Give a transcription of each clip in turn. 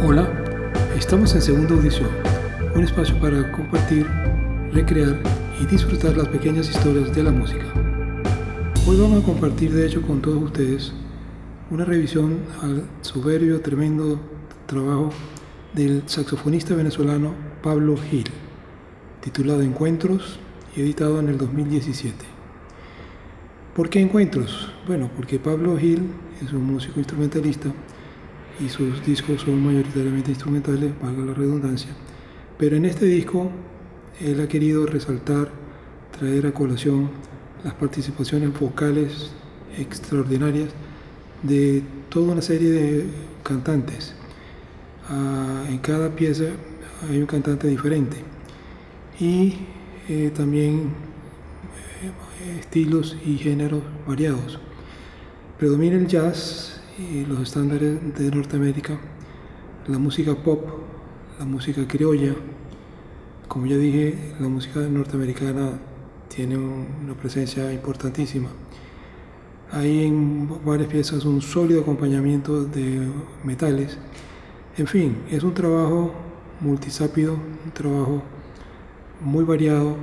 Hola, estamos en Segunda Audición, un espacio para compartir, recrear y disfrutar las pequeñas historias de la música. Hoy vamos a compartir de hecho con todos ustedes una revisión al soberbio, tremendo trabajo del saxofonista venezolano Pablo Gil, titulado Encuentros y editado en el 2017. ¿Por qué Encuentros? Bueno, porque Pablo Gil es un músico instrumentalista y sus discos son mayoritariamente instrumentales, valga la redundancia. Pero en este disco él ha querido resaltar, traer a colación las participaciones vocales extraordinarias de toda una serie de cantantes. Ah, en cada pieza hay un cantante diferente y eh, también eh, estilos y géneros variados. Predomina el jazz, los estándares de Norteamérica, la música pop, la música criolla. Como ya dije, la música norteamericana tiene una presencia importantísima. Hay en varias piezas un sólido acompañamiento de metales. En fin, es un trabajo multisápido, un trabajo muy variado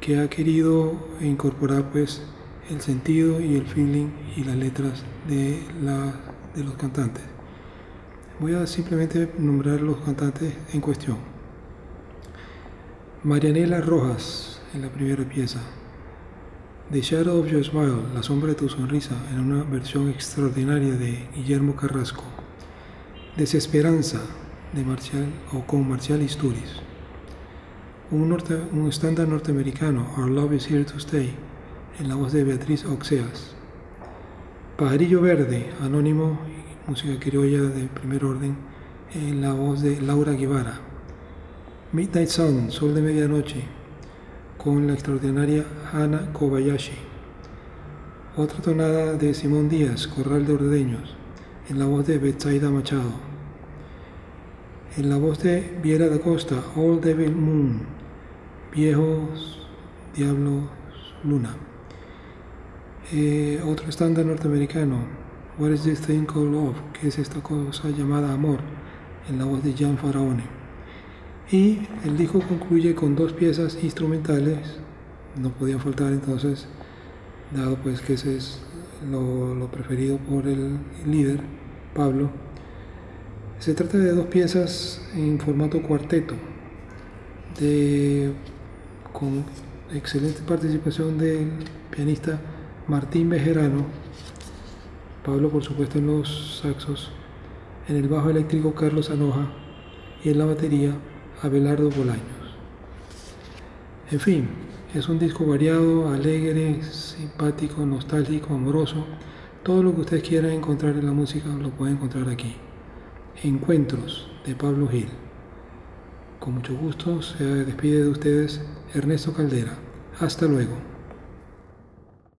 que ha querido incorporar pues el sentido y el feeling y las letras de, la, de los cantantes. Voy a simplemente nombrar los cantantes en cuestión. Marianela Rojas en la primera pieza. The Shadow of Your Smile, La sombra de tu sonrisa, en una versión extraordinaria de Guillermo Carrasco. Desesperanza de Marcial o con Marcial Isturiz. Un, un estándar norteamericano, Our Love is Here to Stay, en la voz de Beatriz Oxeas. Pajarillo Verde, anónimo, música criolla de primer orden, en la voz de Laura Guevara. Midnight Sun, Sol de Medianoche, con la extraordinaria Hana Kobayashi. Otra tonada de Simón Díaz, Corral de Ordeños, en la voz de Betsaida Machado. En la voz de Viera da Costa, All Devil Moon, Viejos Diablos Luna. Eh, otro estándar norteamericano, What is this thing called love? que es esta cosa llamada amor, en la voz de Jan Faraone. Y el disco concluye con dos piezas instrumentales, no podían faltar entonces, dado pues que ese es lo, preferido por el líder, Pablo. Se trata de dos piezas en formato cuarteto, de, con excelente participación del pianista Martín Bejerano, Pablo por supuesto en los saxos, en el bajo eléctrico Carlos Anoja y en la batería Abelardo Bolaños. En fin, es un disco variado, alegre, simpático, nostálgico, amoroso. Todo lo que ustedes quieran encontrar en la música lo pueden encontrar aquí. Encuentros de Pablo Gil. Con mucho gusto se despide de ustedes Ernesto Caldera. Hasta luego.